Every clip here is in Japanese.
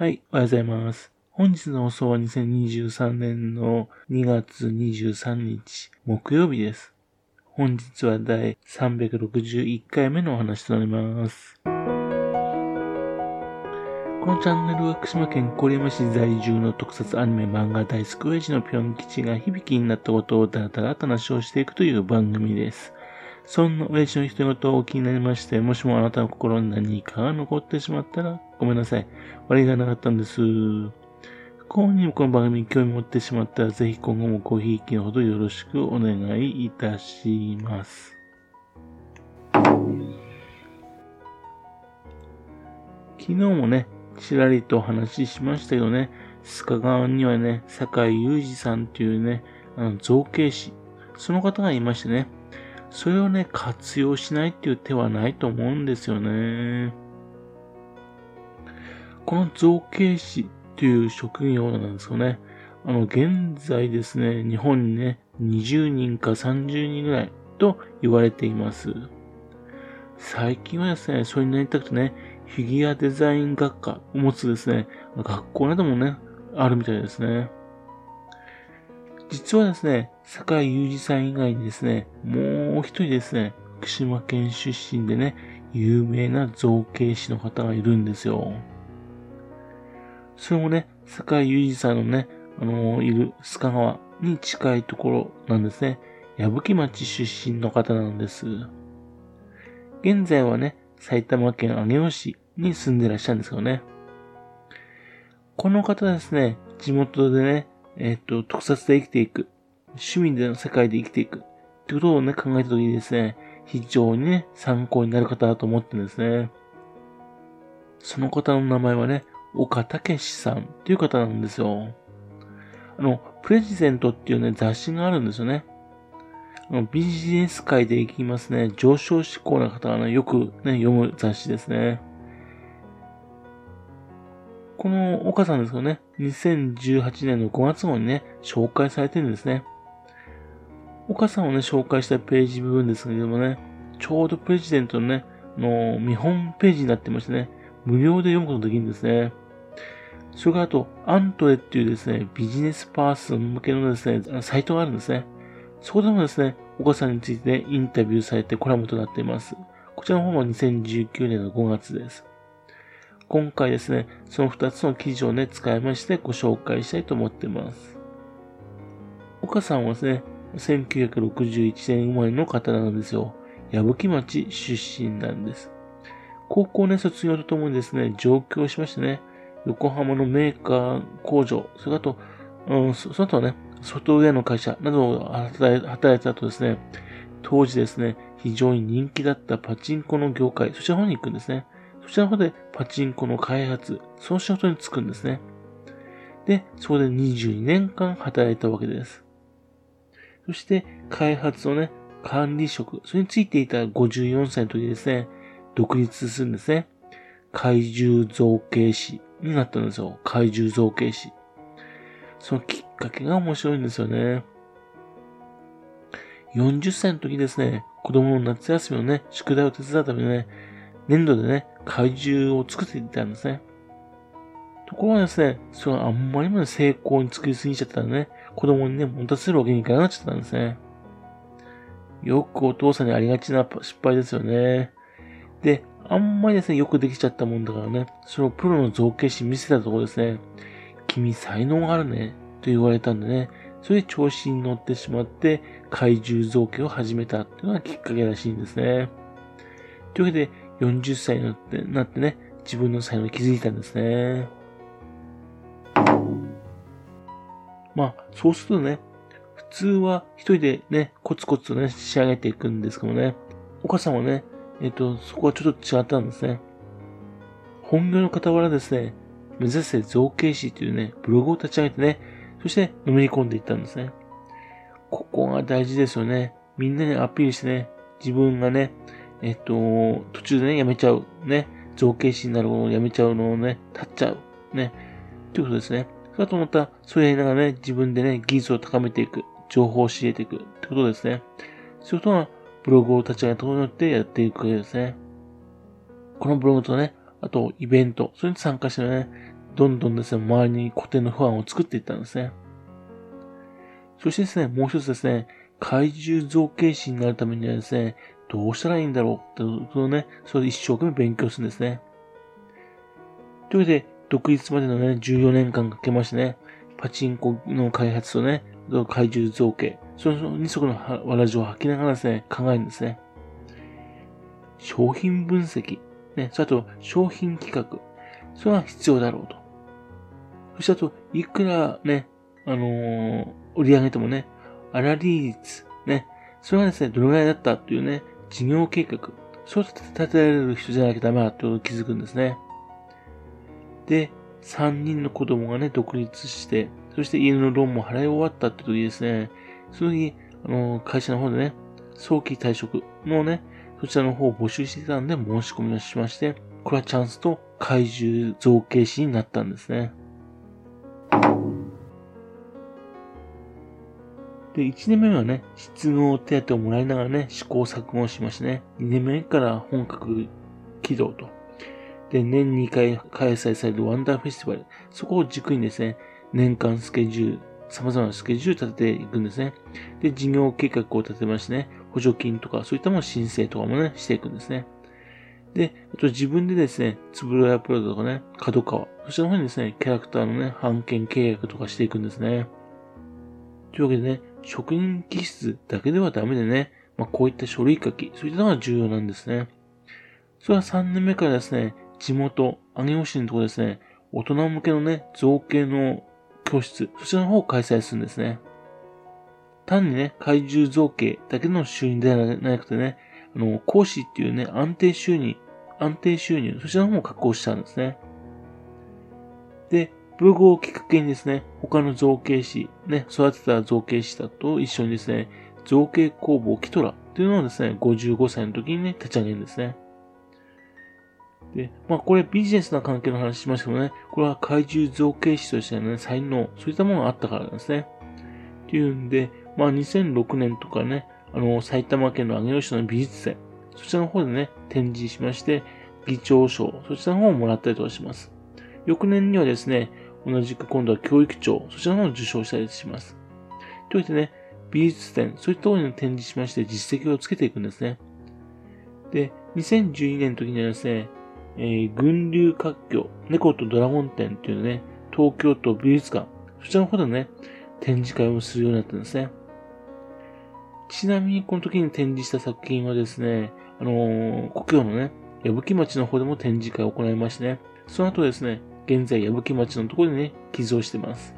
はい、おはようございます。本日の放送は2023年の2月23日、木曜日です。本日は第361回目のお話となります。このチャンネルは福島県郡山市在住の特撮アニメ漫画大好き親父のぴょん吉が響きになったことをだらだらと話をしていくという番組です。そんな親父の人事を気になりまして、もしもあなたの心に何かが残ってしまったら、ごめんなさい。悪いがなかったんです。不幸にもこの番組に興味持ってしまったら、ぜひ今後もごひいきのほどよろしくお願いいたします。昨日もね、ちらりとお話ししましたけどね、須賀川にはね、坂井裕二さんというね、あの造形師、その方がいましてね、それをね、活用しないっていう手はないと思うんですよね。この造形師っていう職業なんですよね。あの、現在ですね、日本にね、20人か30人ぐらいと言われています。最近はですね、それになりたくてね、フィギュアデザイン学科を持つですね、学校などもね、あるみたいですね。実はですね、坂井裕二さん以外にですね、もう一人ですね、福島県出身でね、有名な造形師の方がいるんですよ。それもね、坂井裕二さんのね、あのー、いる須賀川に近いところなんですね。矢吹町出身の方なんです。現在はね、埼玉県上尾市に住んでらっしゃるんですよね。この方ですね、地元でね、えっ、と、特撮で生きていく。趣味での世界で生きていく。ってことをね、考えたときにですね、非常にね、参考になる方だと思ってるんですね。その方の名前はね、岡武さんっていう方なんですよ。あの、プレジデントっていうね、雑誌があるんですよね。あのビジネス界で行きますね、上昇志向な方がね、よくね、読む雑誌ですね。この岡さんですけどね、2018年の5月号にね、紹介されてるんですね。岡さんをね、紹介したページ部分ですけどもね、ちょうどプレジデントのね、の見本ページになってましてね、無料で読むことができるんですね。それからあと、アントレっていうですね、ビジネスパーソン向けのですね、サイトがあるんですね。そこでもですね、岡さんについて、ね、インタビューされてコラムとなっています。こちらの方も2019年の5月です。今回ですね、その2つの記事をね、使いましてご紹介したいと思っています。岡さんはですね、1961年生まれの方なんですよ。矢吹町出身なんです。高校ね、卒業とともにですね、上京しましてね、横浜のメーカー工場、それと、うん、その後はね、ソフトウェアの会社などを働いた後ですね、当時ですね、非常に人気だったパチンコの業界、そちらの方に行くんですね。そちらの方でパチンコの開発、その仕事に就くんですね。で、そこで22年間働いたわけです。そして、開発のね、管理職、それについていた54歳の時ですね、独立するんですね。怪獣造形師になったんですよ。怪獣造形師。そのきっかけが面白いんですよね。40歳の時ですね、子供の夏休みのね、宿題を手伝うためにね、粘土でね、怪獣を作っていたんですね。ところがですね、それはあんまりまで成功に作りすぎちゃったらね、子供にね、持たせるわけにいかなくなっちゃったんですね。よくお父さんにありがちな失敗ですよね。で、あんまりですね、よくできちゃったもんだからね、そのプロの造形師見せたところですね、君才能があるね、と言われたんでね、それで調子に乗ってしまって、怪獣造形を始めたっていうのがきっかけらしいんですね。というわけで、40歳になってなってね、自分の才能に気づいたんですね。まあ、そうするとね、普通は一人でね、コツコツとね、仕上げていくんですけどね、お母さんはね、えっ、と、そこはちょっと違ったんですね。本業の傍らですね、目指せ造形師というね、ブログを立ち上げてね、そしてのめり込んでいったんですね。ここが大事ですよね。みんなにアピールしてね、自分がね、えっと、途中でね、やめちゃう。ね。造形師になるものをやめちゃうのをね、立っちゃう。ね。ということですね。それとまた、それやりながらね、自分でね、技術を高めていく。情報を仕入れていく。ってことですね。そういうことが、ブログを立ち上げたことによってやっていくわけですね。このブログとね、あとイベント、それに参加してね、どんどんですね、周りに固定の不安を作っていったんですね。そしてですね、もう一つですね、怪獣造形師になるためにはですね、どうしたらいいんだろうってことをね、それで一生懸命勉強するんですね。というわけで、独立までのね、14年間かけましてね、パチンコの開発とね、怪獣造形、その二足のわらじを吐きながらですね、考えるんですね。商品分析、ね、それと商品企画、それは必要だろうと。そしてあと、いくらね、あのー、売り上げてもね、粗利率、ね、それはですね、どのぐらいだったっていうね、事業計画、そう立てられる人じゃなきゃダメだってことを気づくんですね。で、3人の子供がね、独立して、そして家のローンも払い終わったって時ですね、その時、あの、会社の方でね、早期退職のね、そちらの方を募集してたんで申し込みをしまして、これはチャンスと怪獣造形師になったんですね。で、1年目はね、失業手当をもらいながらね、試行錯誤しましてね、2年目から本格起動と。で、年2回開催されるワンダーフェスティバル。そこを軸にですね、年間スケジュール、様々なスケジュールを立てていくんですね。で、事業計画を立てましてね、補助金とか、そういったもの申請とかもね、していくんですね。で、あと自分でですね、つぶろやプロとかね、角川、そちらの方にですね、キャラクターのね、版権契約とかしていくんですね。というわけでね、職人気質だけではダメでね、まあ、こういった書類書き、そういったのが重要なんですね。それは3年目からですね、地元、上尾市のところですね、大人向けのね、造形の教室、そちらの方を開催するんですね。単にね、怪獣造形だけの収入ではなくてね、あの、講師っていうね、安定収入、安定収入、そちらの方を確保したんですね。ブログをきっかけにですね、他の造形師、ね、育てた造形師だと一緒にですね、造形工房キトラというのをですね、55歳の時にね、立ち上げるんですね。で、まあこれビジネスな関係の話しましたけどね、これは怪獣造形師としてのね、才能、そういったものがあったからなんですね。っていうんで、まあ2006年とかね、あの、埼玉県の上尾市の美術展、そちらの方でね、展示しまして、議長賞、そちらの方をもらったりとかします。翌年にはですね、同じく今度は教育長、そちらのを受賞したりします。といってね、美術展、そういったところに展示しまして実績をつけていくんですね。で、2012年の時にはですね、えー、群流活況、猫とドラゴン展っていうね、東京都美術館、そちらの方でね、展示会をするようになったんですね。ちなみにこの時に展示した作品はですね、あのー、故郷のね、矢吹町の方でも展示会を行いましてね、その後ですね、現在矢吹町のところにね、寄贈してます。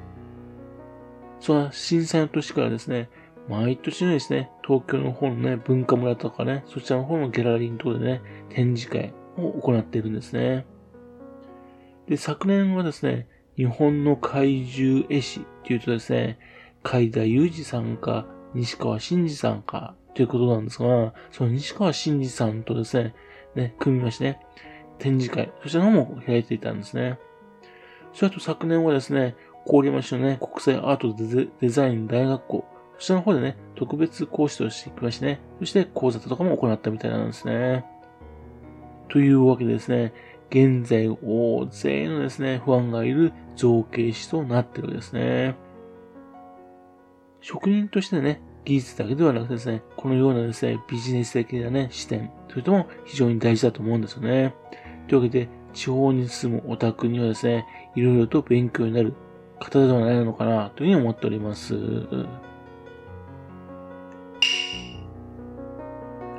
その震災の年からですね、毎年のですね、東京の方のね、文化村とかね、そちらの方のギャラリーのところでね、展示会を行っているんですね。で、昨年はですね、日本の怪獣絵師っていうとですね、海田裕二さんか、西川真二さんか、ということなんですが、その西川真二さんとですね、ね、組みましてね、展示会、そちらの方も開いていたんですね。それと昨年はですね、郡山市のね、国際アートデザイン大学校、そちらの方でね、特別講師として行きましてね、そして講座とかも行ったみたいなんですね。というわけでですね、現在大勢のですね、不安がいる造形師となっているですね。職人としてね、技術だけではなくてですね、このようなですね、ビジネス的なね、視点、それとも非常に大事だと思うんですよね。というわけで、地方に住むオタクにはですね、いろいろと勉強になる方ではないのかなというふうに思っております。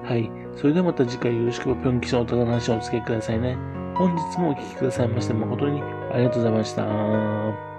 はい。それではまた次回よろしくぴょん吉のオタクの話をお付けくださいね。本日もお聴きくださいまして誠にありがとうございました。